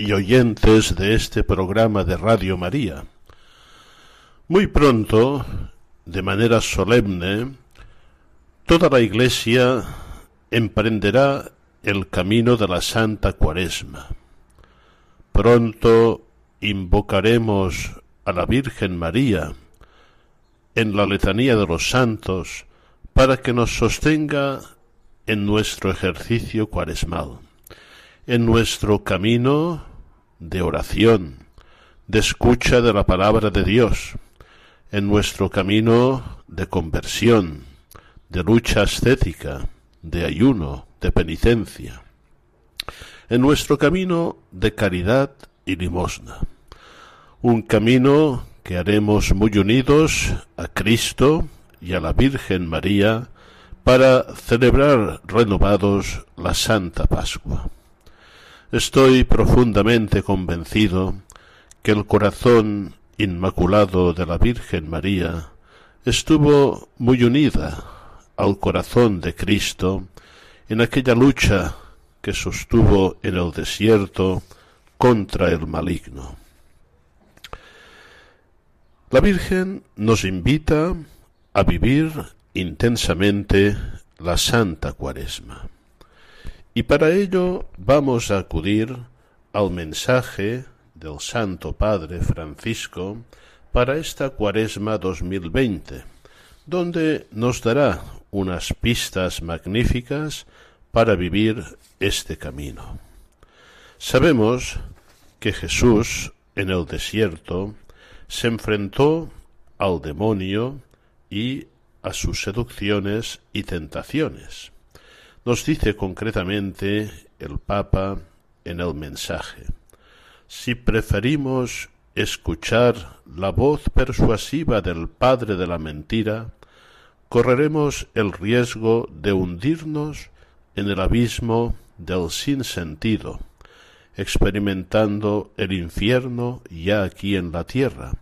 y oyentes de este programa de Radio María, muy pronto, de manera solemne, toda la Iglesia emprenderá el camino de la Santa Cuaresma. Pronto invocaremos a la Virgen María en la letanía de los santos para que nos sostenga en nuestro ejercicio cuaresmal en nuestro camino de oración, de escucha de la palabra de Dios, en nuestro camino de conversión, de lucha ascética, de ayuno, de penitencia, en nuestro camino de caridad y limosna, un camino que haremos muy unidos a Cristo y a la Virgen María para celebrar renovados la Santa Pascua. Estoy profundamente convencido que el corazón inmaculado de la Virgen María estuvo muy unida al corazón de Cristo en aquella lucha que sostuvo en el desierto contra el maligno. La Virgen nos invita a vivir intensamente la Santa Cuaresma. Y para ello vamos a acudir al mensaje del Santo Padre Francisco para esta Cuaresma 2020, donde nos dará unas pistas magníficas para vivir este camino. Sabemos que Jesús en el desierto se enfrentó al demonio y a sus seducciones y tentaciones. Nos dice concretamente el Papa en el mensaje, si preferimos escuchar la voz persuasiva del Padre de la mentira, correremos el riesgo de hundirnos en el abismo del sinsentido, experimentando el infierno ya aquí en la tierra,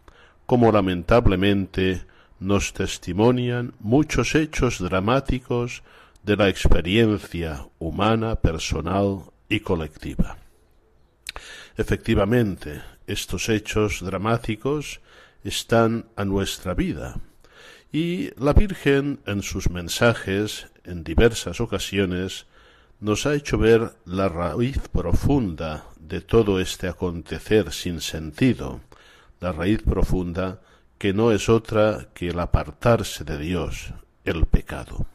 como lamentablemente nos testimonian muchos hechos dramáticos de la experiencia humana, personal y colectiva. Efectivamente, estos hechos dramáticos están a nuestra vida y la Virgen en sus mensajes en diversas ocasiones nos ha hecho ver la raíz profunda de todo este acontecer sin sentido, la raíz profunda que no es otra que el apartarse de Dios, el pecado.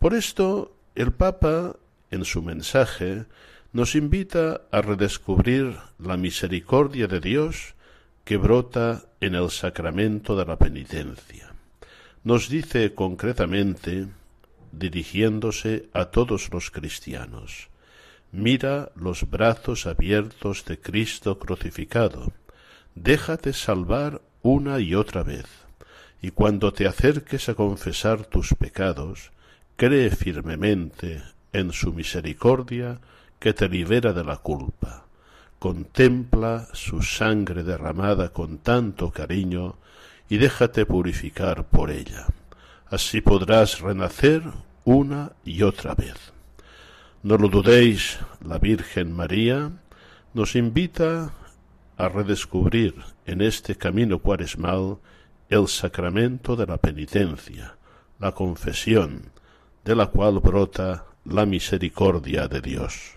Por esto, el Papa, en su mensaje, nos invita a redescubrir la misericordia de Dios que brota en el sacramento de la penitencia. Nos dice concretamente, dirigiéndose a todos los cristianos, mira los brazos abiertos de Cristo crucificado, déjate salvar una y otra vez, y cuando te acerques a confesar tus pecados, cree firmemente en su misericordia que te libera de la culpa. Contempla su sangre derramada con tanto cariño y déjate purificar por ella. Así podrás renacer una y otra vez. No lo dudéis, la Virgen María nos invita a redescubrir en este camino cuaresmal el sacramento de la penitencia, la confesión, de la cual brota la misericordia de Dios.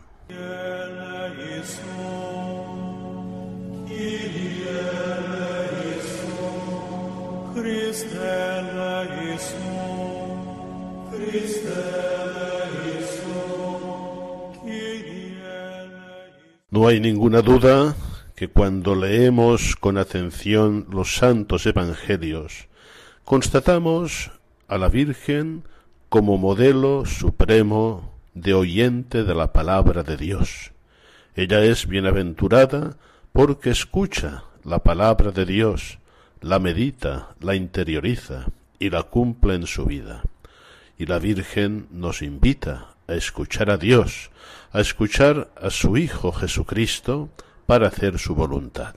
No hay ninguna duda que cuando leemos con atención los santos evangelios, constatamos a la Virgen como modelo supremo de oyente de la palabra de Dios. Ella es bienaventurada porque escucha la palabra de Dios, la medita, la interioriza y la cumple en su vida. Y la Virgen nos invita a escuchar a Dios, a escuchar a su Hijo Jesucristo para hacer su voluntad.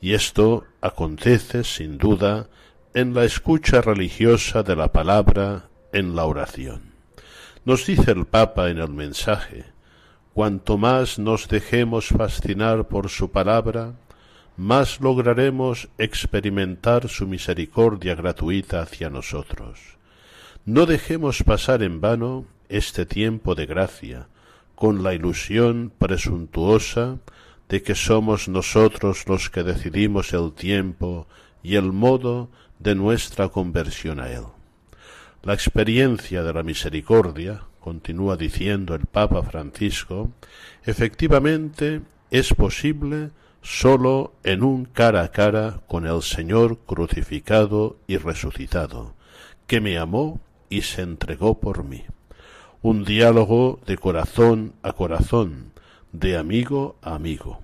Y esto acontece, sin duda, en la escucha religiosa de la palabra en la oración. Nos dice el Papa en el mensaje, cuanto más nos dejemos fascinar por su palabra, más lograremos experimentar su misericordia gratuita hacia nosotros. No dejemos pasar en vano este tiempo de gracia, con la ilusión presuntuosa de que somos nosotros los que decidimos el tiempo y el modo de nuestra conversión a Él. La experiencia de la misericordia, continúa diciendo el Papa Francisco, efectivamente es posible sólo en un cara a cara con el Señor crucificado y resucitado, que me amó y se entregó por mí. Un diálogo de corazón a corazón, de amigo a amigo.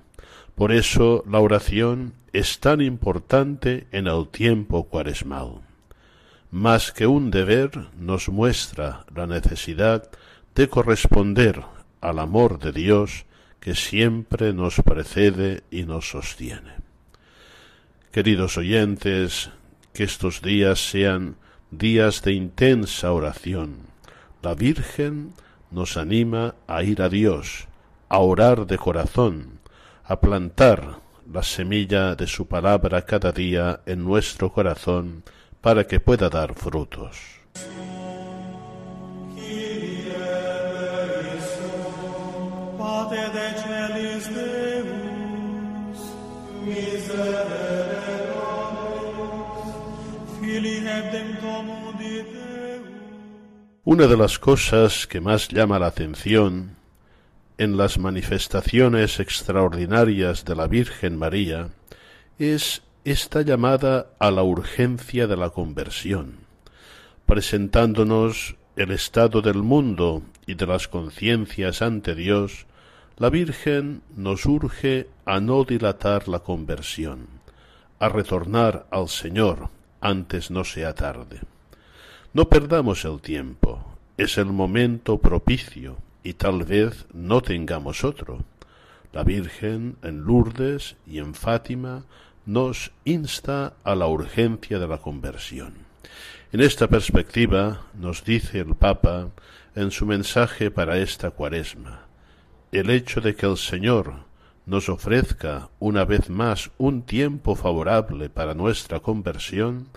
Por eso la oración es tan importante en el tiempo cuaresmal más que un deber, nos muestra la necesidad de corresponder al amor de Dios que siempre nos precede y nos sostiene. Queridos oyentes, que estos días sean días de intensa oración. La Virgen nos anima a ir a Dios, a orar de corazón, a plantar la semilla de su palabra cada día en nuestro corazón para que pueda dar frutos. Una de las cosas que más llama la atención en las manifestaciones extraordinarias de la Virgen María es esta llamada a la urgencia de la conversión, presentándonos el estado del mundo y de las conciencias ante Dios, la Virgen nos urge a no dilatar la conversión, a retornar al Señor antes no sea tarde. No perdamos el tiempo, es el momento propicio y tal vez no tengamos otro. La Virgen en Lourdes y en Fátima nos insta a la urgencia de la conversión. En esta perspectiva nos dice el Papa en su mensaje para esta cuaresma, el hecho de que el Señor nos ofrezca una vez más un tiempo favorable para nuestra conversión,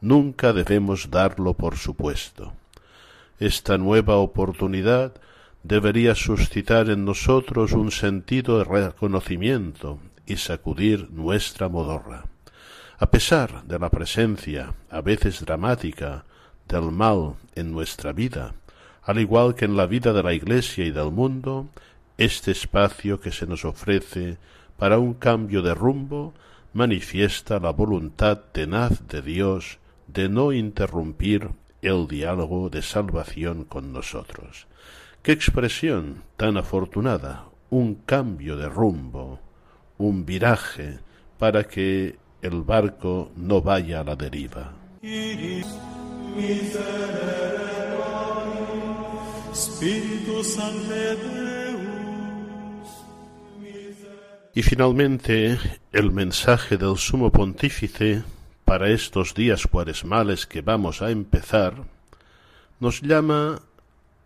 nunca debemos darlo por supuesto. Esta nueva oportunidad debería suscitar en nosotros un sentido de reconocimiento y sacudir nuestra modorra. A pesar de la presencia, a veces dramática, del mal en nuestra vida, al igual que en la vida de la Iglesia y del mundo, este espacio que se nos ofrece para un cambio de rumbo manifiesta la voluntad tenaz de Dios de no interrumpir el diálogo de salvación con nosotros. Qué expresión tan afortunada, un cambio de rumbo, un viraje para que el barco no vaya a la deriva. Y finalmente el mensaje del sumo pontífice para estos días cuaresmales que vamos a empezar nos llama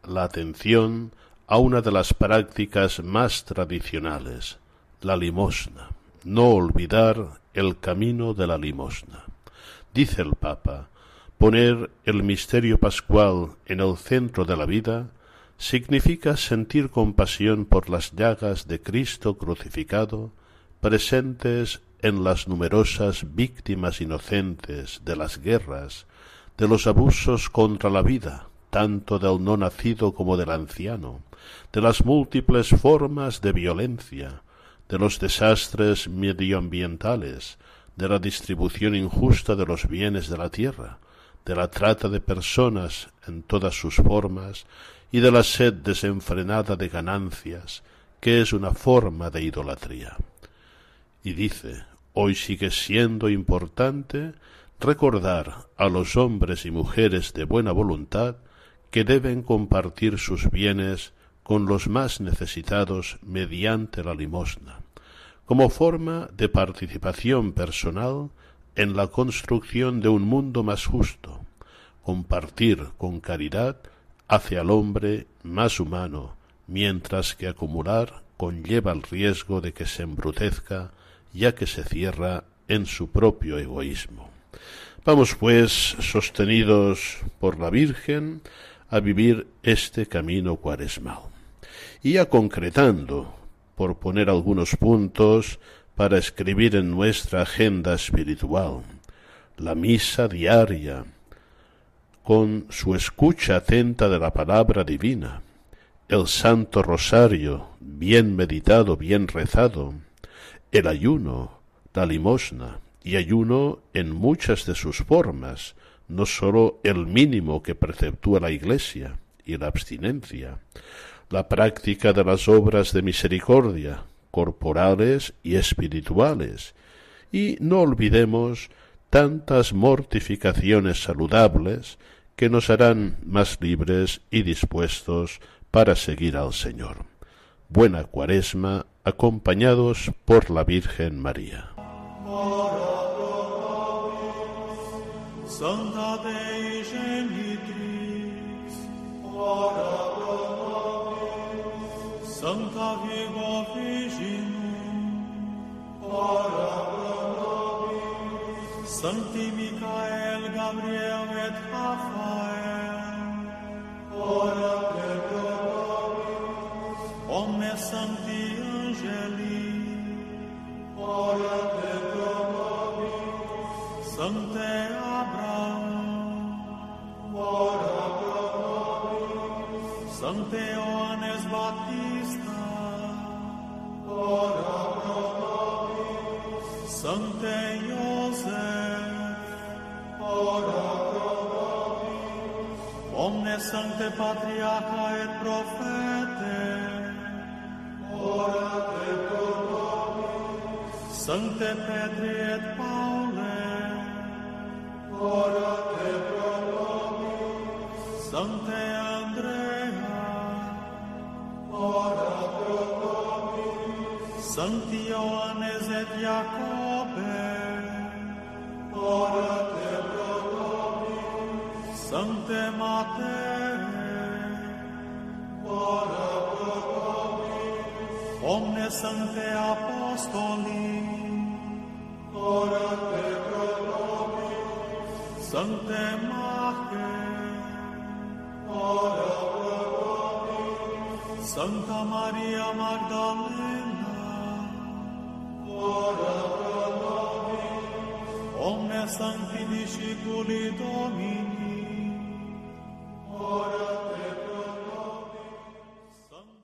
la atención a una de las prácticas más tradicionales, la limosna, no olvidar el camino de la limosna. Dice el Papa, poner el misterio pascual en el centro de la vida significa sentir compasión por las llagas de Cristo crucificado, presentes en las numerosas víctimas inocentes de las guerras, de los abusos contra la vida, tanto del no nacido como del anciano, de las múltiples formas de violencia, de los desastres medioambientales, de la distribución injusta de los bienes de la tierra, de la trata de personas en todas sus formas y de la sed desenfrenada de ganancias, que es una forma de idolatría. Y dice, hoy sigue siendo importante recordar a los hombres y mujeres de buena voluntad que deben compartir sus bienes con los más necesitados mediante la limosna, como forma de participación personal en la construcción de un mundo más justo, compartir con caridad hacia el hombre más humano, mientras que acumular conlleva el riesgo de que se embrutezca, ya que se cierra en su propio egoísmo. Vamos, pues, sostenidos por la Virgen, a vivir este camino cuaresmal. Y ya concretando, por poner algunos puntos para escribir en nuestra agenda espiritual, la misa diaria, con su escucha atenta de la palabra divina, el Santo Rosario, bien meditado, bien rezado, el ayuno, la limosna, y ayuno en muchas de sus formas, no sólo el mínimo que preceptúa la Iglesia y la abstinencia, la práctica de las obras de misericordia, corporales y espirituales, y no olvidemos tantas mortificaciones saludables que nos harán más libres y dispuestos para seguir al Señor. Buena cuaresma acompañados por la Virgen María. Ora pro nobis. Santa Virgo Virginum, ora pro nobis. Sancti Michael, Gabriel et Raphael, ora pro nobis. Omnes Sancti Angeli, ora pro nobis. Sancte Sancte Ioannes Sancte Iosef, ora pro nobis. Omnes Sancte Patriarcha et Prophete, ora pro nobis. Sancte Petri et Paule, ora pro nobis. Sancte Sancti Ioannes et Jacobe, ora te pro nobis. Sancte Matee, ora pro nobis. Omne Sancte Apostoli, ora te pro nobis. Sancte Mache, ora pro nobis. Santa Maria Magdalena,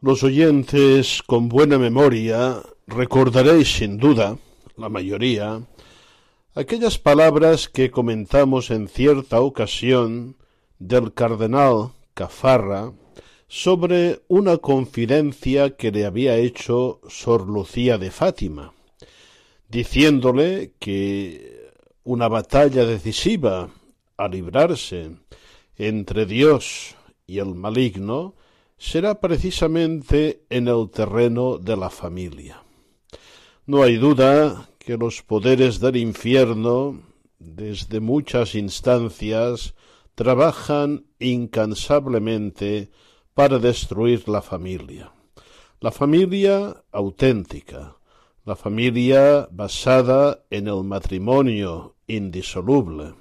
Los oyentes con buena memoria recordaréis sin duda, la mayoría, aquellas palabras que comentamos en cierta ocasión del cardenal Cafarra sobre una confidencia que le había hecho Sor Lucía de Fátima diciéndole que una batalla decisiva a librarse entre Dios y el maligno será precisamente en el terreno de la familia. No hay duda que los poderes del infierno, desde muchas instancias, trabajan incansablemente para destruir la familia. La familia auténtica, la familia basada en el matrimonio indisoluble,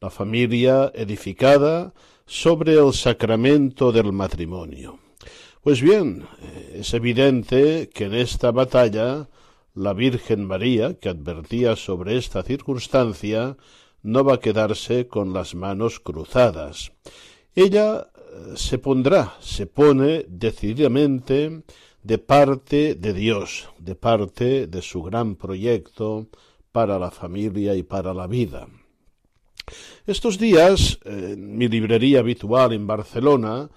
la familia edificada sobre el sacramento del matrimonio. Pues bien, es evidente que en esta batalla la Virgen María, que advertía sobre esta circunstancia, no va a quedarse con las manos cruzadas. Ella eh, se pondrá, se pone decididamente de parte de Dios, de parte de su gran proyecto para la familia y para la vida. Estos días, en mi librería habitual en Barcelona,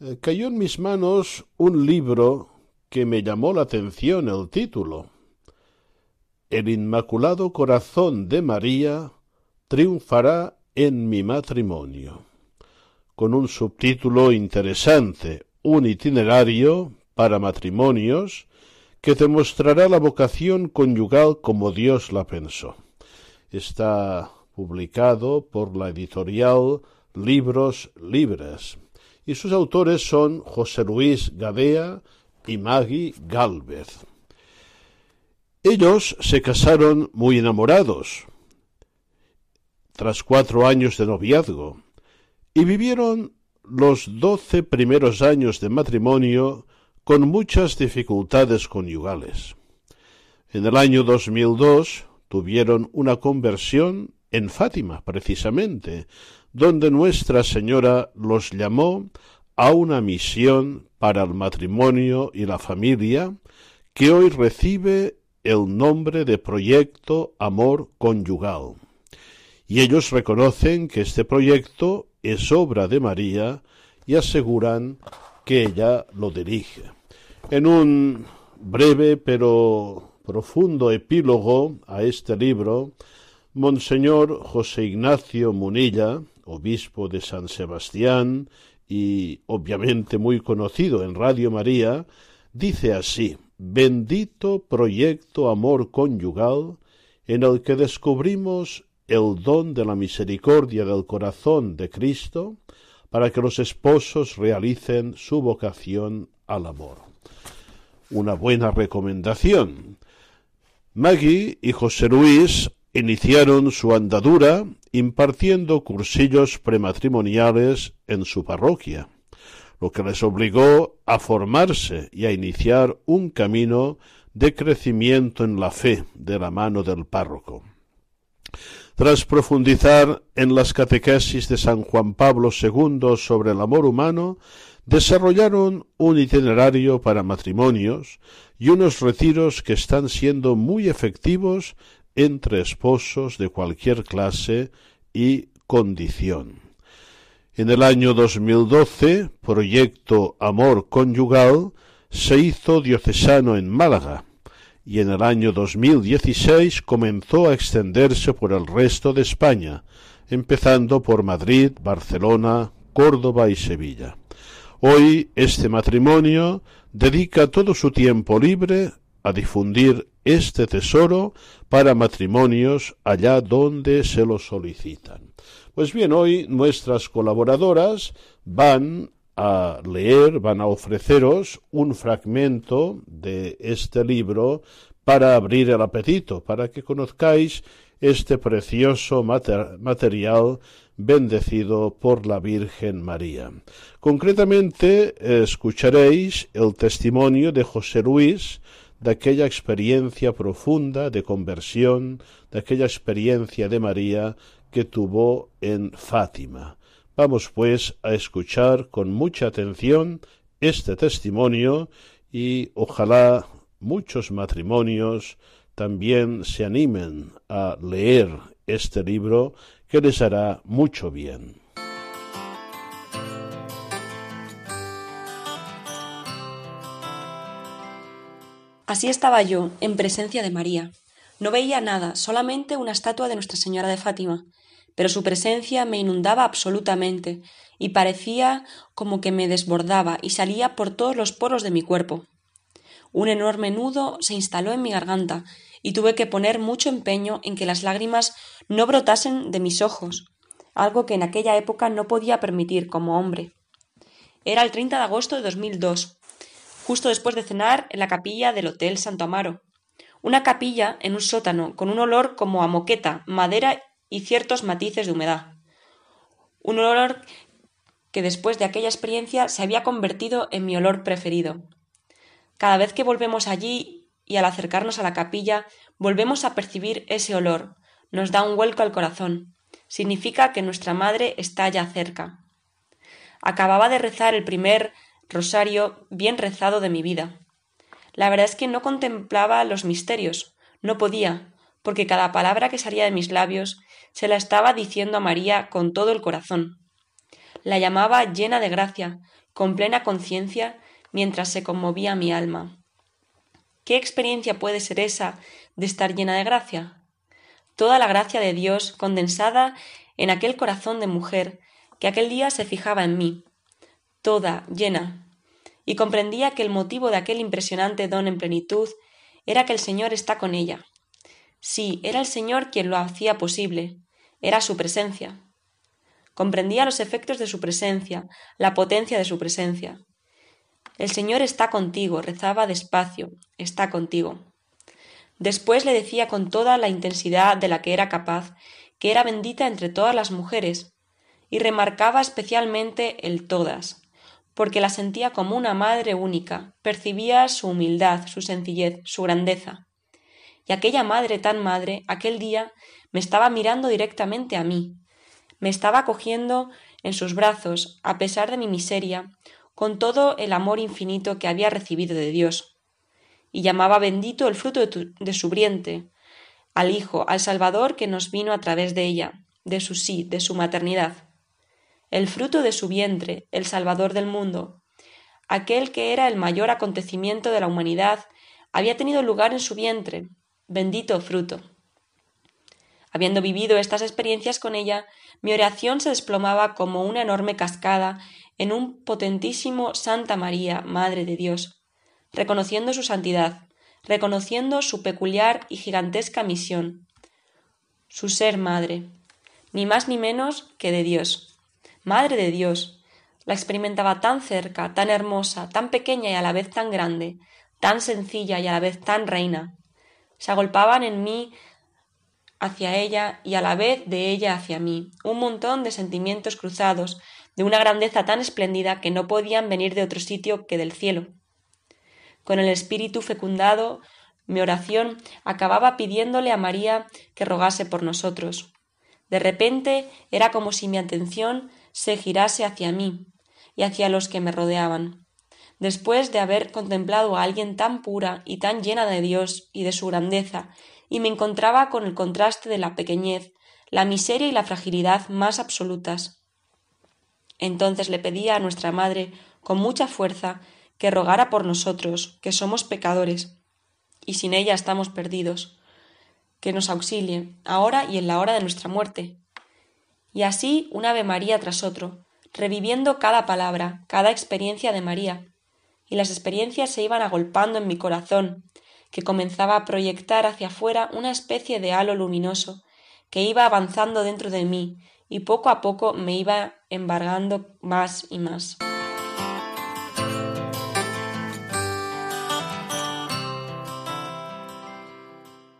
eh, cayó en mis manos un libro que me llamó la atención el título. El Inmaculado Corazón de María triunfará en mi matrimonio, con un subtítulo interesante, un itinerario para matrimonios que demostrará la vocación conyugal como Dios la pensó. Está publicado por la editorial Libros Libres, y sus autores son José Luis Gadea y Maggie Galvez. Ellos se casaron muy enamorados, tras cuatro años de noviazgo, y vivieron los doce primeros años de matrimonio con muchas dificultades conyugales. En el año 2002 tuvieron una conversión en Fátima, precisamente, donde Nuestra Señora los llamó a una misión para el matrimonio y la familia que hoy recibe el nombre de Proyecto Amor Conyugal. Y ellos reconocen que este proyecto es obra de María y aseguran que ella lo dirige. En un breve pero profundo epílogo a este libro, Monseñor José Ignacio Munilla, obispo de San Sebastián y obviamente muy conocido en Radio María, dice así, bendito proyecto amor conyugal en el que descubrimos el don de la misericordia del corazón de Cristo para que los esposos realicen su vocación al amor. Una buena recomendación. Maggie y José Luis iniciaron su andadura impartiendo cursillos prematrimoniales en su parroquia, lo que les obligó a formarse y a iniciar un camino de crecimiento en la fe de la mano del párroco. Tras profundizar en las catequesis de San Juan Pablo II sobre el amor humano, desarrollaron un itinerario para matrimonios y unos retiros que están siendo muy efectivos entre esposos de cualquier clase y condición. En el año 2012, Proyecto Amor Conyugal se hizo diocesano en Málaga y en el año 2016 comenzó a extenderse por el resto de España, empezando por Madrid, Barcelona, Córdoba y Sevilla. Hoy este matrimonio dedica todo su tiempo libre a difundir este tesoro para matrimonios allá donde se lo solicitan. Pues bien, hoy nuestras colaboradoras van a leer, van a ofreceros un fragmento de este libro para abrir el apetito, para que conozcáis este precioso material bendecido por la Virgen María. Concretamente, escucharéis el testimonio de José Luis, de aquella experiencia profunda de conversión, de aquella experiencia de María que tuvo en Fátima. Vamos pues a escuchar con mucha atención este testimonio y ojalá muchos matrimonios también se animen a leer este libro que les hará mucho bien. Así estaba yo, en presencia de María. No veía nada, solamente una estatua de Nuestra Señora de Fátima, pero su presencia me inundaba absolutamente y parecía como que me desbordaba y salía por todos los poros de mi cuerpo. Un enorme nudo se instaló en mi garganta y tuve que poner mucho empeño en que las lágrimas no brotasen de mis ojos, algo que en aquella época no podía permitir como hombre. Era el 30 de agosto de 2002, justo después de cenar en la capilla del Hotel Santo Amaro. Una capilla en un sótano con un olor como a moqueta, madera y ciertos matices de humedad. Un olor que después de aquella experiencia se había convertido en mi olor preferido. Cada vez que volvemos allí y al acercarnos a la capilla volvemos a percibir ese olor, nos da un vuelco al corazón. Significa que nuestra madre está ya cerca. Acababa de rezar el primer rosario bien rezado de mi vida. La verdad es que no contemplaba los misterios, no podía, porque cada palabra que salía de mis labios se la estaba diciendo a María con todo el corazón. La llamaba llena de gracia, con plena conciencia, mientras se conmovía mi alma. ¿Qué experiencia puede ser esa de estar llena de gracia? Toda la gracia de Dios condensada en aquel corazón de mujer que aquel día se fijaba en mí, toda llena, y comprendía que el motivo de aquel impresionante don en plenitud era que el Señor está con ella. Sí, era el Señor quien lo hacía posible, era su presencia. Comprendía los efectos de su presencia, la potencia de su presencia. El Señor está contigo, rezaba despacio, está contigo. Después le decía con toda la intensidad de la que era capaz que era bendita entre todas las mujeres, y remarcaba especialmente el todas, porque la sentía como una madre única, percibía su humildad, su sencillez, su grandeza. Y aquella madre tan madre, aquel día, me estaba mirando directamente a mí, me estaba cogiendo en sus brazos, a pesar de mi miseria, con todo el amor infinito que había recibido de Dios, y llamaba bendito el fruto de, su vientre, al Hijo, al Salvador que nos vino a través de ella, de su sí, de su maternidad. El fruto de su vientre, el Salvador del mundo, aquel que era el mayor acontecimiento de la humanidad, había tenido lugar en su vientre, bendito fruto. Habiendo vivido estas experiencias con ella, mi oración se desplomaba como una enorme cascada en un potentísimo Santa María, Madre de Dios, reconociendo su santidad, reconociendo su peculiar y gigantesca misión, su ser madre, ni más ni menos que de Dios. Madre de Dios, la experimentaba tan cerca, tan hermosa, tan pequeña y a la vez tan grande, tan sencilla y a la vez tan reina. Se agolpaban en mí hacia ella y a la vez de ella hacia mí, un montón de sentimientos cruzados, de una grandeza tan espléndida que no podían venir de otro sitio que del cielo. Con el espíritu fecundado, mi oración acababa pidiéndole a María que rogase por nosotros. De repente era como si mi atención se girase hacia mí y hacia los que me rodeaban. Después de haber contemplado a alguien tan pura y tan llena de Dios y de su grandeza, y me encontraba con el contraste de la pequeñez, la miseria y la fragilidad más absolutas. Entonces le pedía a nuestra Madre con mucha fuerza que rogara por nosotros, que somos pecadores, y sin ella estamos perdidos, que nos auxilie, ahora y en la hora de nuestra muerte. Y así un Ave María tras otro, reviviendo cada palabra, cada experiencia de María, y las experiencias se iban agolpando en mi corazón, que comenzaba a proyectar hacia afuera una especie de halo luminoso, que iba avanzando dentro de mí y poco a poco me iba embargando más y más.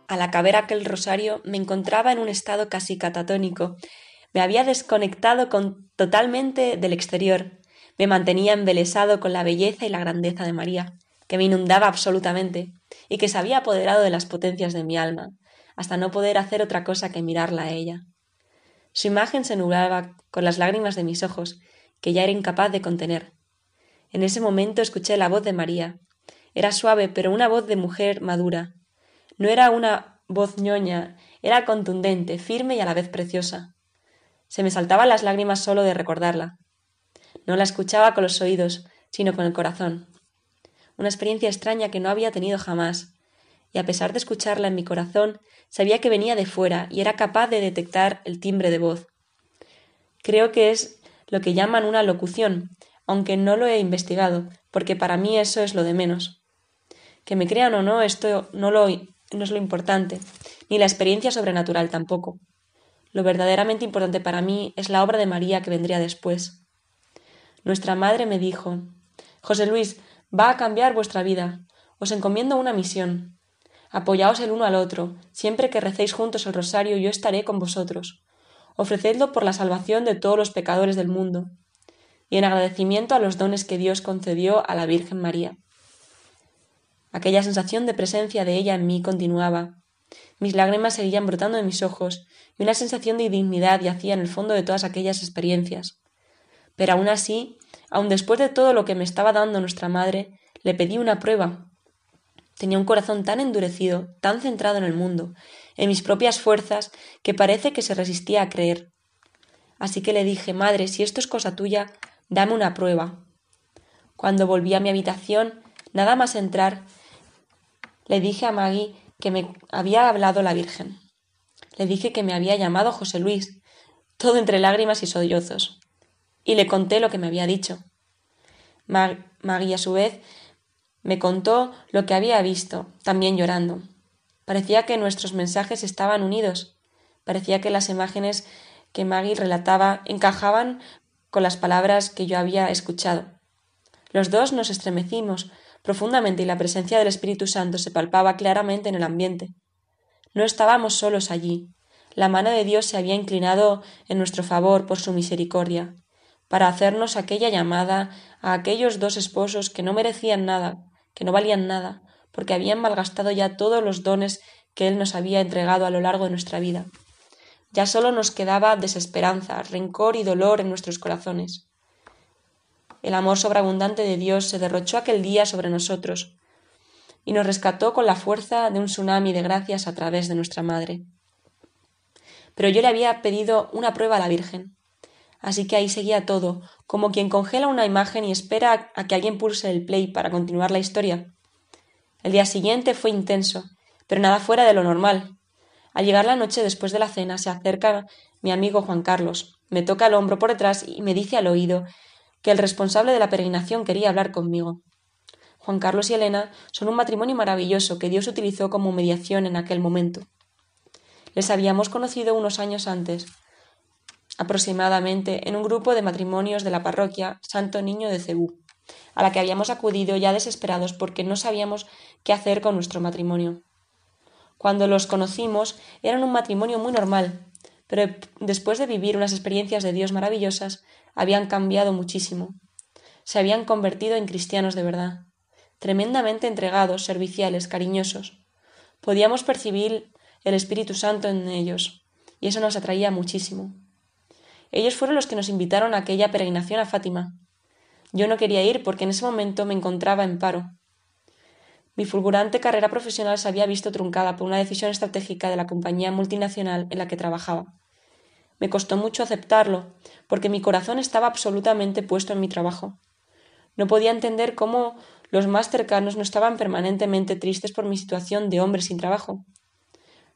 Al acabar aquel rosario me encontraba en un estado casi catatónico. Me había desconectado con, totalmente del exterior. Me mantenía embelesado con la belleza y la grandeza de María, que me inundaba absolutamente, y que se había apoderado de las potencias de mi alma, hasta no poder hacer otra cosa que mirarla a ella. Su imagen se nublaba con las lágrimas de mis ojos, que ya era incapaz de contener. En ese momento escuché la voz de María. Era suave, pero una voz de mujer madura. No era una voz ñoña, era contundente, firme y a la vez preciosa. Se me saltaban las lágrimas solo de recordarla. No la escuchaba con los oídos, sino con el corazón. Una experiencia extraña que no había tenido jamás, y a pesar de escucharla en mi corazón, sabía que venía de fuera y era capaz de detectar el timbre de voz. Creo que es lo que llaman una locución, aunque no lo he investigado, porque para mí eso es lo de menos. Que me crean o no, esto no, lo, no es lo importante, ni la experiencia sobrenatural tampoco. Lo verdaderamente importante para mí es la obra de María que vendría después. Nuestra madre me dijo José Luis, va a cambiar vuestra vida. Os encomiendo una misión. Apoyaos el uno al otro, siempre que recéis juntos el rosario yo estaré con vosotros. Ofrecedlo por la salvación de todos los pecadores del mundo, y en agradecimiento a los dones que Dios concedió a la Virgen María. Aquella sensación de presencia de ella en mí continuaba. Mis lágrimas seguían brotando de mis ojos, y una sensación de indignidad yacía en el fondo de todas aquellas experiencias. Pero aún así, aun después de todo lo que me estaba dando nuestra madre, le pedí una prueba. Tenía un corazón tan endurecido, tan centrado en el mundo, en mis propias fuerzas, que parece que se resistía a creer. Así que le dije Madre, si esto es cosa tuya, dame una prueba. Cuando volví a mi habitación, nada más entrar, le dije a Maggie que me había hablado la Virgen. Le dije que me había llamado José Luis, todo entre lágrimas y sollozos, y le conté lo que me había dicho. Maggie, a su vez, me contó lo que había visto, también llorando. Parecía que nuestros mensajes estaban unidos. Parecía que las imágenes que Maggie relataba encajaban con las palabras que yo había escuchado. Los dos nos estremecimos, profundamente y la presencia del Espíritu Santo se palpaba claramente en el ambiente. No estábamos solos allí. La mano de Dios se había inclinado en nuestro favor por su misericordia, para hacernos aquella llamada a aquellos dos esposos que no merecían nada, que no valían nada, porque habían malgastado ya todos los dones que Él nos había entregado a lo largo de nuestra vida. Ya solo nos quedaba desesperanza, rencor y dolor en nuestros corazones. El amor sobreabundante de Dios se derrochó aquel día sobre nosotros y nos rescató con la fuerza de un tsunami de gracias a través de nuestra Madre. Pero yo le había pedido una prueba a la Virgen. Así que ahí seguía todo, como quien congela una imagen y espera a que alguien pulse el play para continuar la historia. El día siguiente fue intenso, pero nada fuera de lo normal. Al llegar la noche después de la cena se acerca mi amigo Juan Carlos, me toca el hombro por detrás y me dice al oído que el responsable de la peregrinación quería hablar conmigo. Juan Carlos y Elena son un matrimonio maravilloso que Dios utilizó como mediación en aquel momento. Les habíamos conocido unos años antes, aproximadamente en un grupo de matrimonios de la parroquia Santo Niño de Cebú, a la que habíamos acudido ya desesperados porque no sabíamos qué hacer con nuestro matrimonio. Cuando los conocimos eran un matrimonio muy normal, pero después de vivir unas experiencias de Dios maravillosas, habían cambiado muchísimo. Se habían convertido en cristianos de verdad, tremendamente entregados, serviciales, cariñosos. Podíamos percibir el Espíritu Santo en ellos, y eso nos atraía muchísimo. Ellos fueron los que nos invitaron a aquella peregrinación a Fátima. Yo no quería ir porque en ese momento me encontraba en paro. Mi fulgurante carrera profesional se había visto truncada por una decisión estratégica de la compañía multinacional en la que trabajaba. Me costó mucho aceptarlo, porque mi corazón estaba absolutamente puesto en mi trabajo. No podía entender cómo los más cercanos no estaban permanentemente tristes por mi situación de hombre sin trabajo.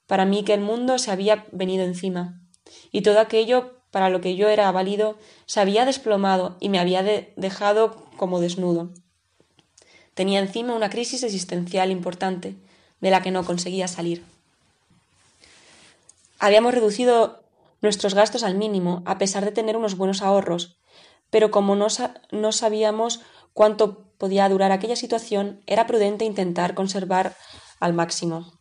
Para mí que el mundo se había venido encima, y todo aquello para lo que yo era válido se había desplomado y me había dejado como desnudo. Tenía encima una crisis existencial importante, de la que no conseguía salir. Habíamos reducido nuestros gastos al mínimo, a pesar de tener unos buenos ahorros, pero como no, no sabíamos cuánto podía durar aquella situación, era prudente intentar conservar al máximo.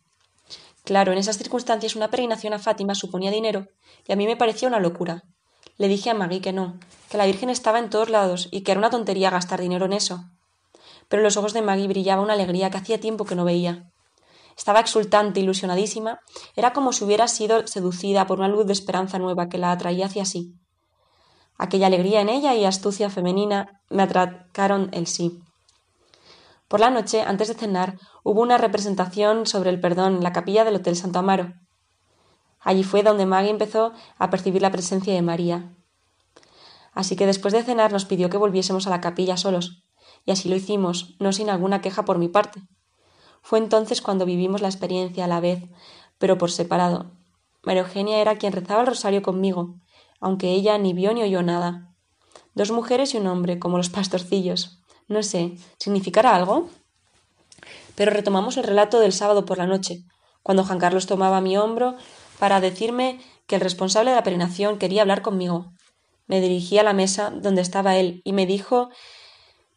Claro, en esas circunstancias una peregrinación a Fátima suponía dinero, y a mí me parecía una locura. Le dije a Maggie que no, que la Virgen estaba en todos lados y que era una tontería gastar dinero en eso. Pero en los ojos de Maggie brillaba una alegría que hacía tiempo que no veía. Estaba exultante, ilusionadísima. Era como si hubiera sido seducida por una luz de esperanza nueva que la atraía hacia sí. Aquella alegría en ella y astucia femenina me atracaron el sí. Por la noche, antes de cenar, hubo una representación sobre el perdón en la capilla del Hotel Santo Amaro. Allí fue donde Maggie empezó a percibir la presencia de María. Así que después de cenar nos pidió que volviésemos a la capilla solos, y así lo hicimos, no sin alguna queja por mi parte. Fue entonces cuando vivimos la experiencia a la vez, pero por separado. María Eugenia era quien rezaba el rosario conmigo, aunque ella ni vio ni oyó nada. Dos mujeres y un hombre, como los pastorcillos. No sé, ¿significará algo? Pero retomamos el relato del sábado por la noche, cuando Juan Carlos tomaba mi hombro para decirme que el responsable de la peregrinación quería hablar conmigo. Me dirigí a la mesa donde estaba él y me dijo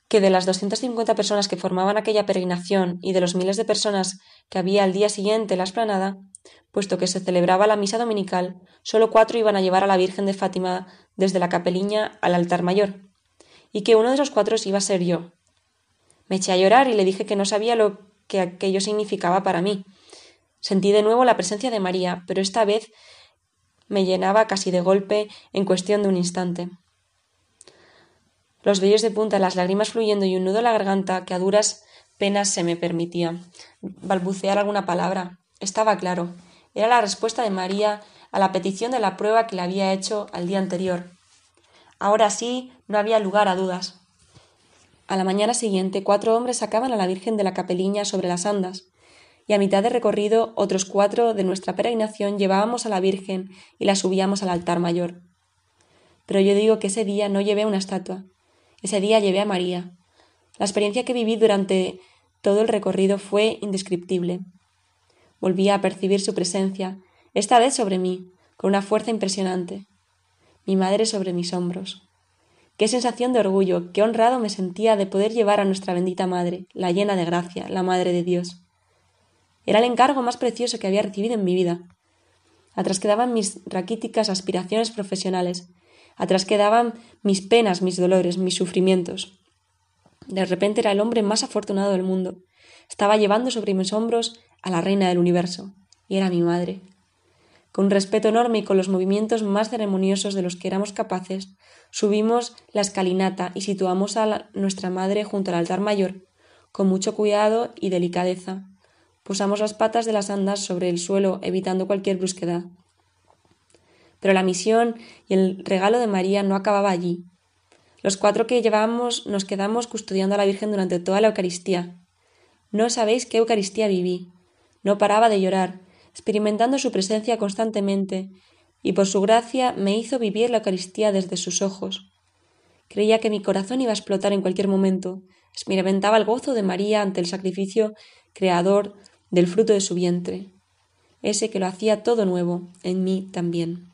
que de las 250 personas que formaban aquella peregrinación y de los miles de personas que había al día siguiente en la esplanada, puesto que se celebraba la misa dominical, solo cuatro iban a llevar a la Virgen de Fátima desde la capeliña al altar mayor, y que uno de los cuatro iba a ser yo. Me eché a llorar y le dije que no sabía lo que aquello significaba para mí. Sentí de nuevo la presencia de María, pero esta vez me llenaba casi de golpe en cuestión de un instante. Los vellos de punta, las lágrimas fluyendo y un nudo en la garganta que a duras penas se me permitía balbucear alguna palabra. Estaba claro. Era la respuesta de María a la petición de la prueba que le había hecho al día anterior. Ahora sí, no había lugar a dudas. A la mañana siguiente, cuatro hombres sacaban a la Virgen de la capeliña sobre las andas, y a mitad de recorrido otros cuatro de nuestra peregrinación llevábamos a la Virgen y la subíamos al altar mayor. Pero yo digo que ese día no llevé una estatua, ese día llevé a María. La experiencia que viví durante todo el recorrido fue indescriptible. Volvía a percibir su presencia, esta vez sobre mí, con una fuerza impresionante. Mi madre sobre mis hombros. Qué sensación de orgullo, qué honrado me sentía de poder llevar a nuestra bendita madre, la llena de gracia, la madre de Dios. Era el encargo más precioso que había recibido en mi vida. Atrás quedaban mis raquíticas aspiraciones profesionales, atrás quedaban mis penas, mis dolores, mis sufrimientos. De repente era el hombre más afortunado del mundo. Estaba llevando sobre mis hombros a la reina del universo, y era mi madre. Con respeto enorme y con los movimientos más ceremoniosos de los que éramos capaces, subimos la escalinata y situamos a nuestra madre junto al altar mayor, con mucho cuidado y delicadeza. Posamos las patas de las andas sobre el suelo, evitando cualquier brusquedad. Pero la misión y el regalo de María no acababa allí. Los cuatro que llevábamos nos quedamos custodiando a la Virgen durante toda la Eucaristía. No sabéis qué Eucaristía viví. No paraba de llorar, experimentando su presencia constantemente, y por su gracia me hizo vivir la Eucaristía desde sus ojos. Creía que mi corazón iba a explotar en cualquier momento. Experimentaba el gozo de María ante el sacrificio creador del fruto de su vientre, ese que lo hacía todo nuevo en mí también.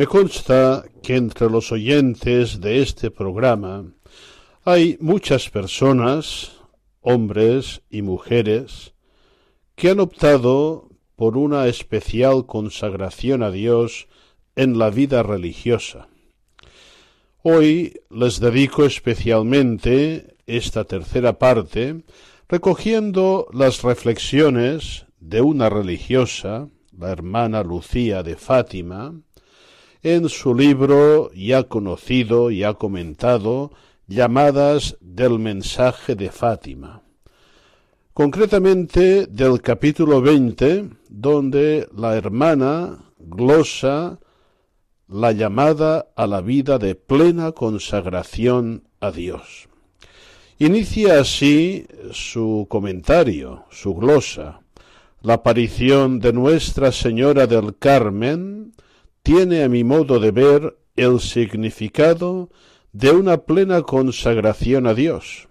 Me consta que entre los oyentes de este programa hay muchas personas, hombres y mujeres, que han optado por una especial consagración a Dios en la vida religiosa. Hoy les dedico especialmente esta tercera parte recogiendo las reflexiones de una religiosa, la hermana Lucía de Fátima, en su libro ya conocido, ya comentado, llamadas del mensaje de Fátima. Concretamente del capítulo 20, donde la hermana glosa la llamada a la vida de plena consagración a Dios. Inicia así su comentario, su glosa. La aparición de Nuestra Señora del Carmen tiene a mi modo de ver el significado de una plena consagración a Dios.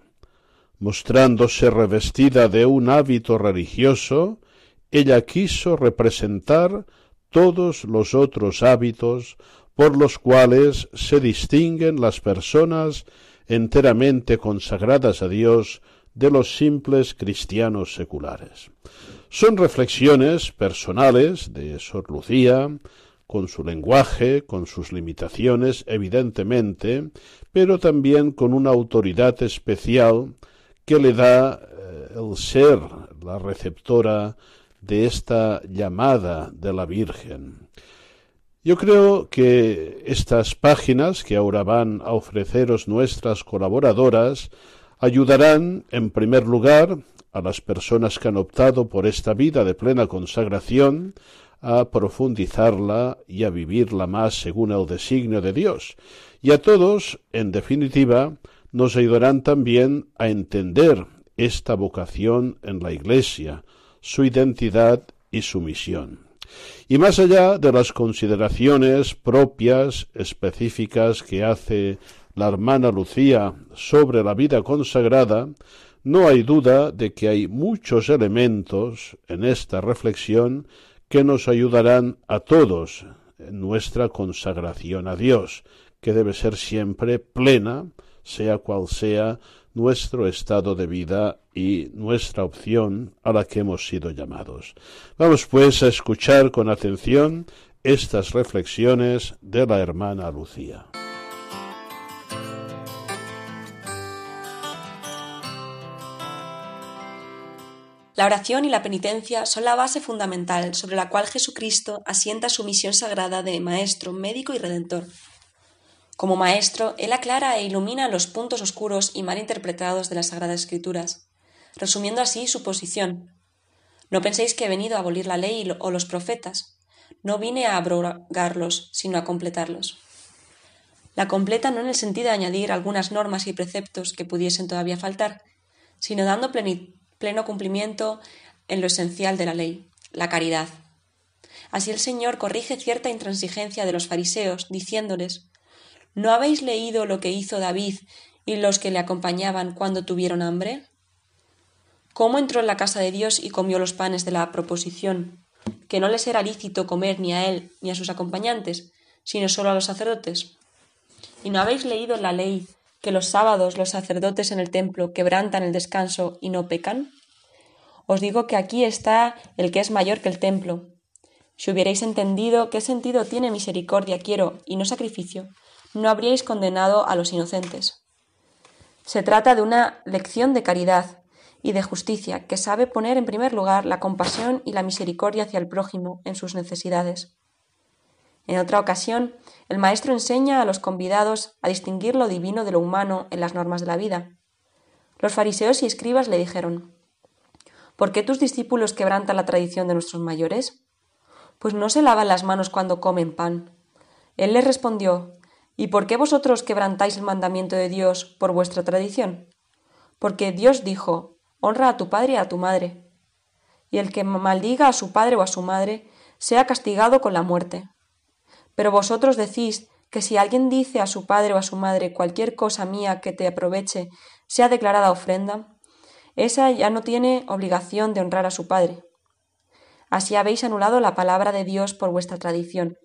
Mostrándose revestida de un hábito religioso, ella quiso representar todos los otros hábitos por los cuales se distinguen las personas enteramente consagradas a Dios de los simples cristianos seculares. Son reflexiones personales de Sor Lucía, con su lenguaje, con sus limitaciones, evidentemente, pero también con una autoridad especial que le da eh, el ser la receptora de esta llamada de la Virgen. Yo creo que estas páginas que ahora van a ofreceros nuestras colaboradoras ayudarán, en primer lugar, a las personas que han optado por esta vida de plena consagración a profundizarla y a vivirla más según el designio de Dios. Y a todos, en definitiva, nos ayudarán también a entender esta vocación en la Iglesia, su identidad y su misión. Y más allá de las consideraciones propias, específicas que hace la hermana Lucía sobre la vida consagrada, no hay duda de que hay muchos elementos en esta reflexión que nos ayudarán a todos en nuestra consagración a Dios, que debe ser siempre plena, sea cual sea nuestro estado de vida y nuestra opción a la que hemos sido llamados. Vamos pues a escuchar con atención estas reflexiones de la hermana Lucía. La oración y la penitencia son la base fundamental sobre la cual Jesucristo asienta su misión sagrada de Maestro, Médico y Redentor. Como maestro, él aclara e ilumina los puntos oscuros y mal interpretados de las Sagradas Escrituras, resumiendo así su posición. No penséis que he venido a abolir la ley o los profetas. No vine a abrogarlos, sino a completarlos. La completa no en el sentido de añadir algunas normas y preceptos que pudiesen todavía faltar, sino dando pleno cumplimiento en lo esencial de la ley, la caridad. Así el Señor corrige cierta intransigencia de los fariseos, diciéndoles ¿No habéis leído lo que hizo David y los que le acompañaban cuando tuvieron hambre? ¿Cómo entró en la casa de Dios y comió los panes de la proposición, que no les era lícito comer ni a él ni a sus acompañantes, sino solo a los sacerdotes? ¿Y no habéis leído la ley que los sábados los sacerdotes en el templo quebrantan el descanso y no pecan? Os digo que aquí está el que es mayor que el templo. Si hubierais entendido qué sentido tiene misericordia quiero y no sacrificio, no habríais condenado a los inocentes. Se trata de una lección de caridad y de justicia que sabe poner en primer lugar la compasión y la misericordia hacia el prójimo en sus necesidades. En otra ocasión, el maestro enseña a los convidados a distinguir lo divino de lo humano en las normas de la vida. Los fariseos y escribas le dijeron ¿Por qué tus discípulos quebrantan la tradición de nuestros mayores? Pues no se lavan las manos cuando comen pan. Él les respondió ¿Y por qué vosotros quebrantáis el mandamiento de Dios por vuestra tradición? Porque Dios dijo, honra a tu padre y a tu madre. Y el que maldiga a su padre o a su madre, sea castigado con la muerte. Pero vosotros decís que si alguien dice a su padre o a su madre cualquier cosa mía que te aproveche sea declarada ofrenda, esa ya no tiene obligación de honrar a su padre. Así habéis anulado la palabra de Dios por vuestra tradición.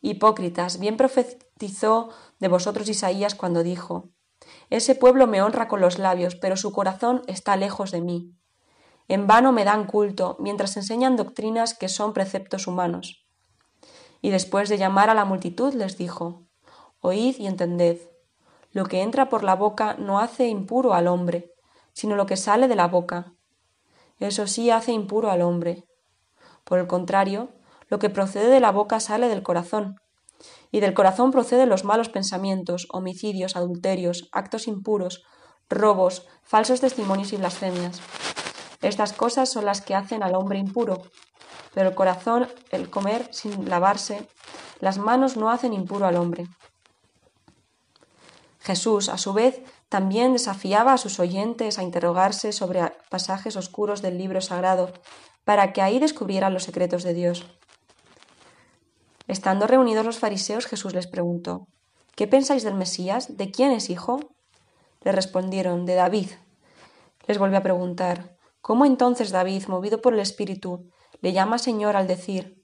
Hipócritas, bien profetizó de vosotros Isaías cuando dijo Ese pueblo me honra con los labios, pero su corazón está lejos de mí. En vano me dan culto, mientras enseñan doctrinas que son preceptos humanos. Y después de llamar a la multitud les dijo Oíd y entended. Lo que entra por la boca no hace impuro al hombre, sino lo que sale de la boca. Eso sí hace impuro al hombre. Por el contrario, lo que procede de la boca sale del corazón, y del corazón proceden los malos pensamientos, homicidios, adulterios, actos impuros, robos, falsos testimonios y blasfemias. Estas cosas son las que hacen al hombre impuro, pero el corazón, el comer sin lavarse, las manos no hacen impuro al hombre. Jesús, a su vez, también desafiaba a sus oyentes a interrogarse sobre pasajes oscuros del libro sagrado, para que ahí descubrieran los secretos de Dios. Estando reunidos los fariseos, Jesús les preguntó ¿Qué pensáis del Mesías? ¿De quién es hijo? Le respondieron de David. Les volvió a preguntar ¿Cómo entonces David, movido por el Espíritu, le llama Señor al decir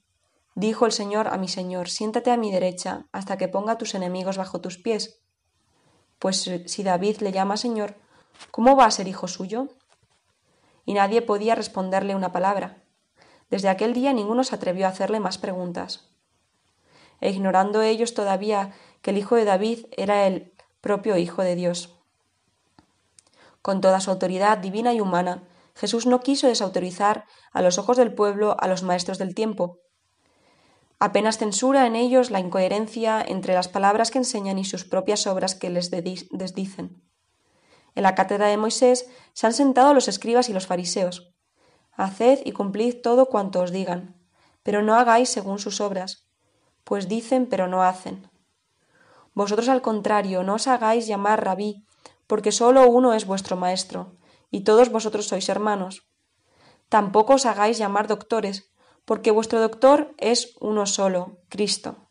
Dijo el Señor a mi Señor, siéntate a mi derecha hasta que ponga a tus enemigos bajo tus pies. Pues si David le llama Señor, ¿cómo va a ser hijo suyo? Y nadie podía responderle una palabra. Desde aquel día ninguno se atrevió a hacerle más preguntas e ignorando ellos todavía que el Hijo de David era el propio Hijo de Dios. Con toda su autoridad divina y humana, Jesús no quiso desautorizar a los ojos del pueblo a los maestros del tiempo. Apenas censura en ellos la incoherencia entre las palabras que enseñan y sus propias obras que les desdicen. En la cátedra de Moisés se han sentado los escribas y los fariseos. Haced y cumplid todo cuanto os digan, pero no hagáis según sus obras, pues dicen pero no hacen. Vosotros al contrario, no os hagáis llamar rabí, porque sólo uno es vuestro maestro, y todos vosotros sois hermanos. Tampoco os hagáis llamar doctores, porque vuestro doctor es uno solo, Cristo.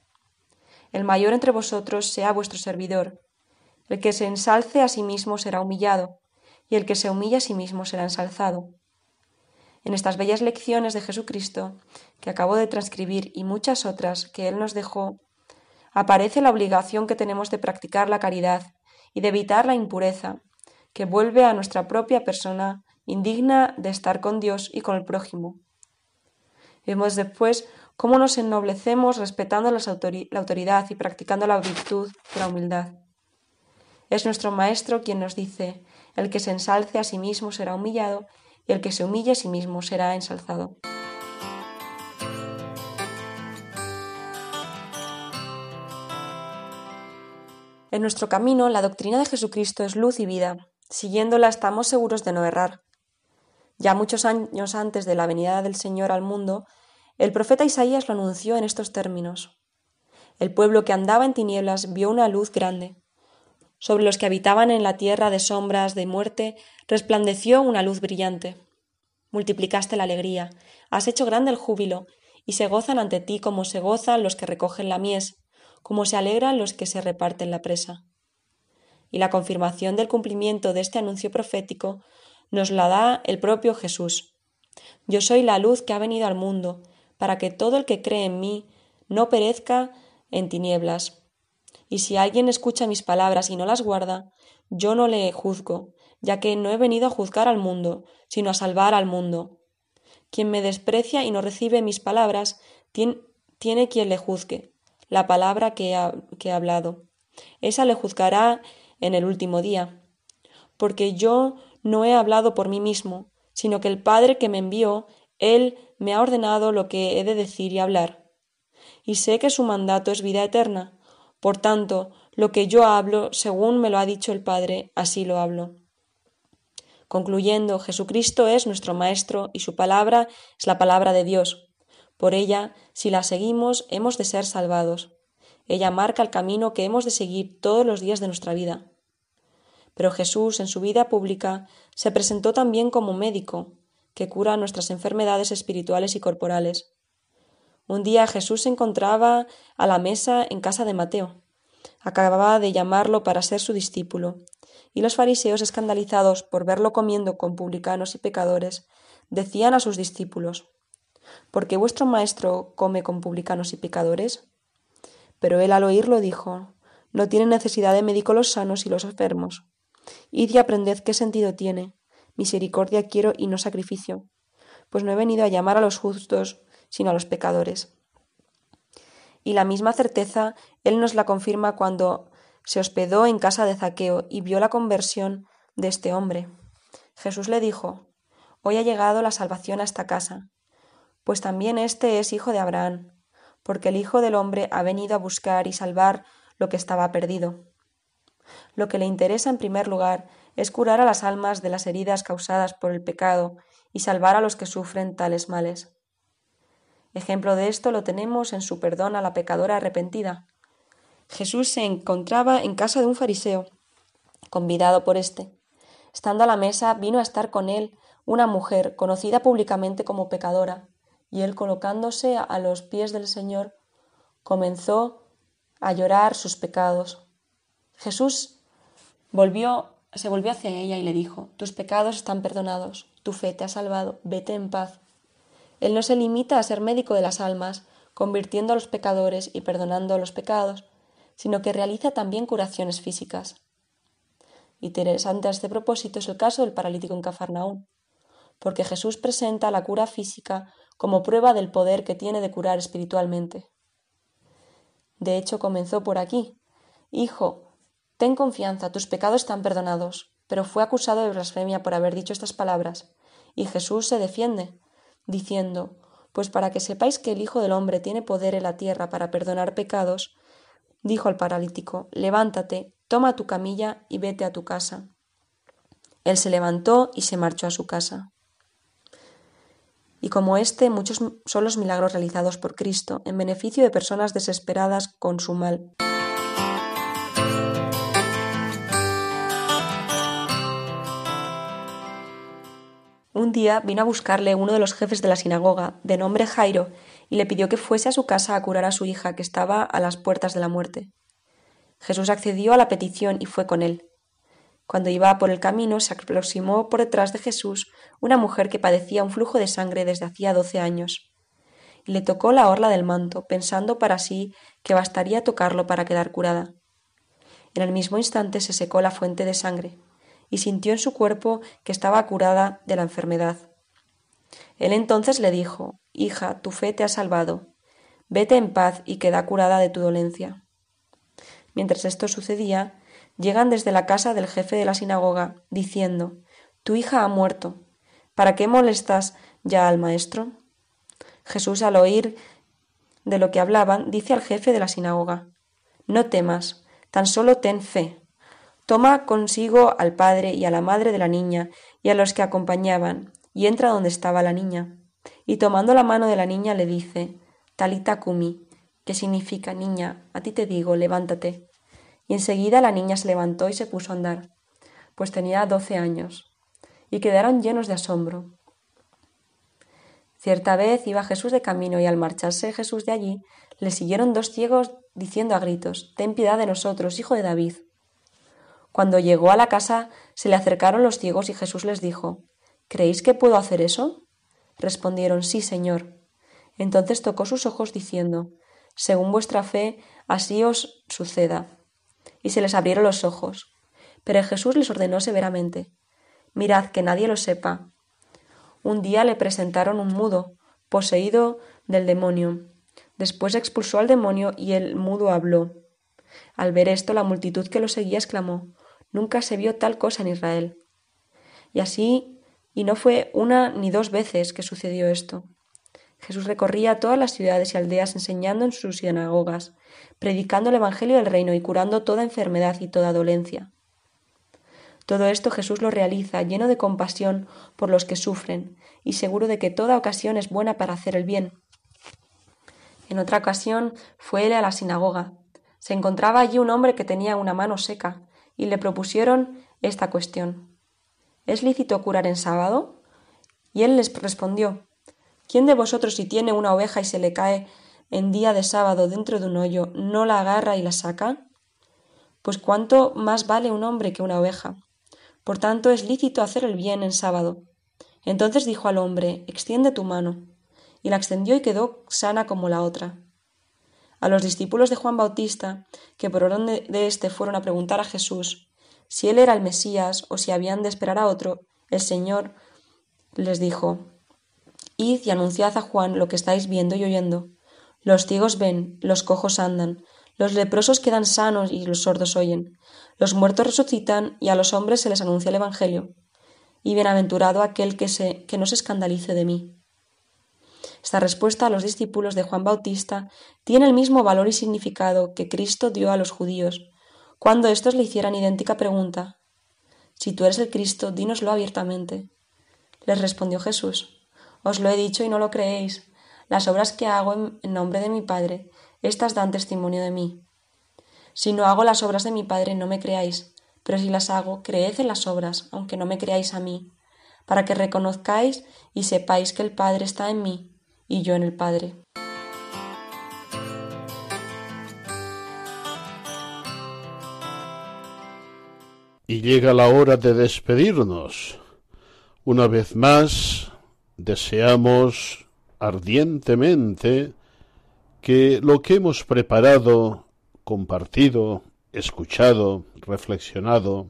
El mayor entre vosotros sea vuestro servidor. El que se ensalce a sí mismo será humillado, y el que se humilla a sí mismo será ensalzado. En estas bellas lecciones de Jesucristo, que acabo de transcribir, y muchas otras que Él nos dejó, aparece la obligación que tenemos de practicar la caridad y de evitar la impureza, que vuelve a nuestra propia persona indigna de estar con Dios y con el prójimo. Vemos después cómo nos ennoblecemos respetando la autoridad y practicando la virtud de la humildad. Es nuestro Maestro quien nos dice, el que se ensalce a sí mismo será humillado y el que se humille a sí mismo será ensalzado. En nuestro camino, la doctrina de Jesucristo es luz y vida. Siguiéndola estamos seguros de no errar. Ya muchos años antes de la venida del Señor al mundo, el profeta Isaías lo anunció en estos términos. El pueblo que andaba en tinieblas vio una luz grande. Sobre los que habitaban en la tierra de sombras de muerte resplandeció una luz brillante. Multiplicaste la alegría, has hecho grande el júbilo, y se gozan ante ti como se gozan los que recogen la mies, como se alegran los que se reparten la presa. Y la confirmación del cumplimiento de este anuncio profético nos la da el propio Jesús. Yo soy la luz que ha venido al mundo, para que todo el que cree en mí no perezca en tinieblas, y si alguien escucha mis palabras y no las guarda, yo no le juzgo, ya que no he venido a juzgar al mundo, sino a salvar al mundo. Quien me desprecia y no recibe mis palabras, tiene quien le juzgue, la palabra que, que he hablado. Esa le juzgará en el último día. Porque yo no he hablado por mí mismo, sino que el Padre que me envió, Él me ha ordenado lo que he de decir y hablar. Y sé que su mandato es vida eterna, por tanto, lo que yo hablo, según me lo ha dicho el Padre, así lo hablo. Concluyendo, Jesucristo es nuestro Maestro y su palabra es la palabra de Dios. Por ella, si la seguimos, hemos de ser salvados. Ella marca el camino que hemos de seguir todos los días de nuestra vida. Pero Jesús, en su vida pública, se presentó también como médico, que cura nuestras enfermedades espirituales y corporales. Un día Jesús se encontraba a la mesa en casa de Mateo. Acababa de llamarlo para ser su discípulo, y los fariseos, escandalizados por verlo comiendo con publicanos y pecadores, decían a sus discípulos ¿Por qué vuestro maestro come con publicanos y pecadores? Pero él al oírlo dijo No tienen necesidad de médico los sanos y los enfermos. Id y aprended qué sentido tiene. Misericordia quiero y no sacrificio, pues no he venido a llamar a los justos, sino a los pecadores. Y la misma certeza él nos la confirma cuando se hospedó en casa de Zaqueo y vio la conversión de este hombre. Jesús le dijo Hoy ha llegado la salvación a esta casa, pues también éste es hijo de Abraham, porque el Hijo del hombre ha venido a buscar y salvar lo que estaba perdido. Lo que le interesa en primer lugar es curar a las almas de las heridas causadas por el pecado y salvar a los que sufren tales males. Ejemplo de esto lo tenemos en su perdón a la pecadora arrepentida. Jesús se encontraba en casa de un fariseo, convidado por éste. Estando a la mesa, vino a estar con él una mujer conocida públicamente como pecadora, y él colocándose a los pies del Señor, comenzó a llorar sus pecados. Jesús volvió, se volvió hacia ella y le dijo Tus pecados están perdonados, tu fe te ha salvado, vete en paz. Él no se limita a ser médico de las almas, convirtiendo a los pecadores y perdonando los pecados, sino que realiza también curaciones físicas. Interesante a este propósito es el caso del paralítico en Cafarnaún, porque Jesús presenta la cura física como prueba del poder que tiene de curar espiritualmente. De hecho, comenzó por aquí. Hijo, ten confianza, tus pecados están perdonados. Pero fue acusado de blasfemia por haber dicho estas palabras. Y Jesús se defiende, diciendo, Pues para que sepáis que el Hijo del Hombre tiene poder en la tierra para perdonar pecados, dijo al paralítico, Levántate, toma tu camilla y vete a tu casa. Él se levantó y se marchó a su casa y como este muchos son los milagros realizados por Cristo en beneficio de personas desesperadas con su mal. Un día vino a buscarle uno de los jefes de la sinagoga, de nombre Jairo, y le pidió que fuese a su casa a curar a su hija, que estaba a las puertas de la muerte. Jesús accedió a la petición y fue con él. Cuando iba por el camino se aproximó por detrás de Jesús una mujer que padecía un flujo de sangre desde hacía doce años. Y le tocó la orla del manto, pensando para sí que bastaría tocarlo para quedar curada. En el mismo instante se secó la fuente de sangre, y sintió en su cuerpo que estaba curada de la enfermedad. Él entonces le dijo Hija, tu fe te ha salvado. Vete en paz y queda curada de tu dolencia. Mientras esto sucedía, llegan desde la casa del jefe de la sinagoga, diciendo Tu hija ha muerto. ¿Para qué molestas ya al maestro? Jesús, al oír de lo que hablaban, dice al jefe de la sinagoga No temas, tan solo ten fe. Toma consigo al padre y a la madre de la niña y a los que acompañaban, y entra donde estaba la niña. Y tomando la mano de la niña le dice Talita kumi, que significa niña, a ti te digo, levántate y enseguida la niña se levantó y se puso a andar, pues tenía doce años, y quedaron llenos de asombro. Cierta vez iba Jesús de camino y al marcharse Jesús de allí, le siguieron dos ciegos diciendo a gritos, Ten piedad de nosotros, hijo de David. Cuando llegó a la casa, se le acercaron los ciegos y Jesús les dijo, ¿Creéis que puedo hacer eso? Respondieron, Sí, Señor. Entonces tocó sus ojos diciendo, Según vuestra fe, así os suceda y se les abrieron los ojos. Pero Jesús les ordenó severamente Mirad que nadie lo sepa. Un día le presentaron un mudo, poseído del demonio. Después expulsó al demonio y el mudo habló. Al ver esto, la multitud que lo seguía exclamó Nunca se vio tal cosa en Israel. Y así, y no fue una ni dos veces que sucedió esto. Jesús recorría todas las ciudades y aldeas enseñando en sus sinagogas, predicando el Evangelio del reino y curando toda enfermedad y toda dolencia. Todo esto Jesús lo realiza lleno de compasión por los que sufren y seguro de que toda ocasión es buena para hacer el bien. En otra ocasión fue él a la sinagoga. Se encontraba allí un hombre que tenía una mano seca y le propusieron esta cuestión. ¿Es lícito curar en sábado? Y él les respondió ¿Quién de vosotros si tiene una oveja y se le cae en día de sábado dentro de un hoyo, no la agarra y la saca? Pues cuánto más vale un hombre que una oveja. Por tanto es lícito hacer el bien en sábado. Entonces dijo al hombre, extiende tu mano. Y la extendió y quedó sana como la otra. A los discípulos de Juan Bautista, que por orden de éste fueron a preguntar a Jesús si él era el Mesías o si habían de esperar a otro, el Señor les dijo Id y anunciad a Juan lo que estáis viendo y oyendo. Los ciegos ven, los cojos andan, los leprosos quedan sanos y los sordos oyen, los muertos resucitan y a los hombres se les anuncia el Evangelio. Y bienaventurado aquel que, se, que no se escandalice de mí. Esta respuesta a los discípulos de Juan Bautista tiene el mismo valor y significado que Cristo dio a los judíos, cuando éstos le hicieran idéntica pregunta. Si tú eres el Cristo, dínoslo abiertamente. Les respondió Jesús, Os lo he dicho y no lo creéis. Las obras que hago en nombre de mi Padre, éstas dan testimonio de mí. Si no hago las obras de mi Padre, no me creáis, pero si las hago, creed en las obras, aunque no me creáis a mí, para que reconozcáis y sepáis que el Padre está en mí y yo en el Padre. Y llega la hora de despedirnos. Una vez más, deseamos ardientemente que lo que hemos preparado, compartido, escuchado, reflexionado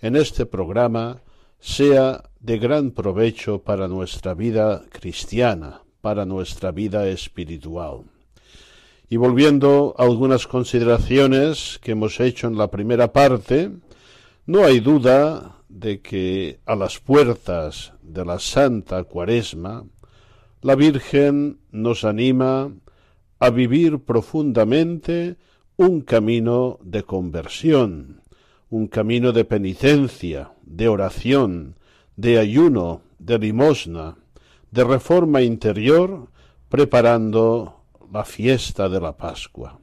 en este programa sea de gran provecho para nuestra vida cristiana, para nuestra vida espiritual. Y volviendo a algunas consideraciones que hemos hecho en la primera parte, no hay duda de que a las puertas de la Santa Cuaresma, la Virgen nos anima a vivir profundamente un camino de conversión, un camino de penitencia, de oración, de ayuno, de limosna, de reforma interior, preparando la fiesta de la Pascua.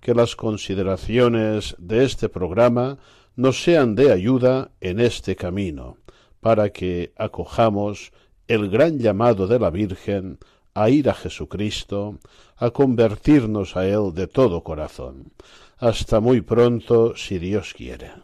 Que las consideraciones de este programa nos sean de ayuda en este camino, para que acojamos el gran llamado de la Virgen a ir a Jesucristo, a convertirnos a Él de todo corazón. Hasta muy pronto, si Dios quiere.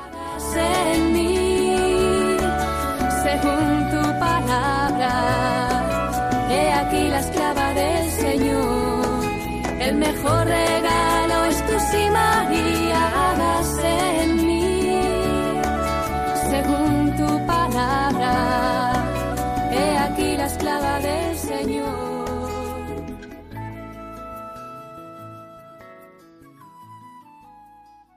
Mejor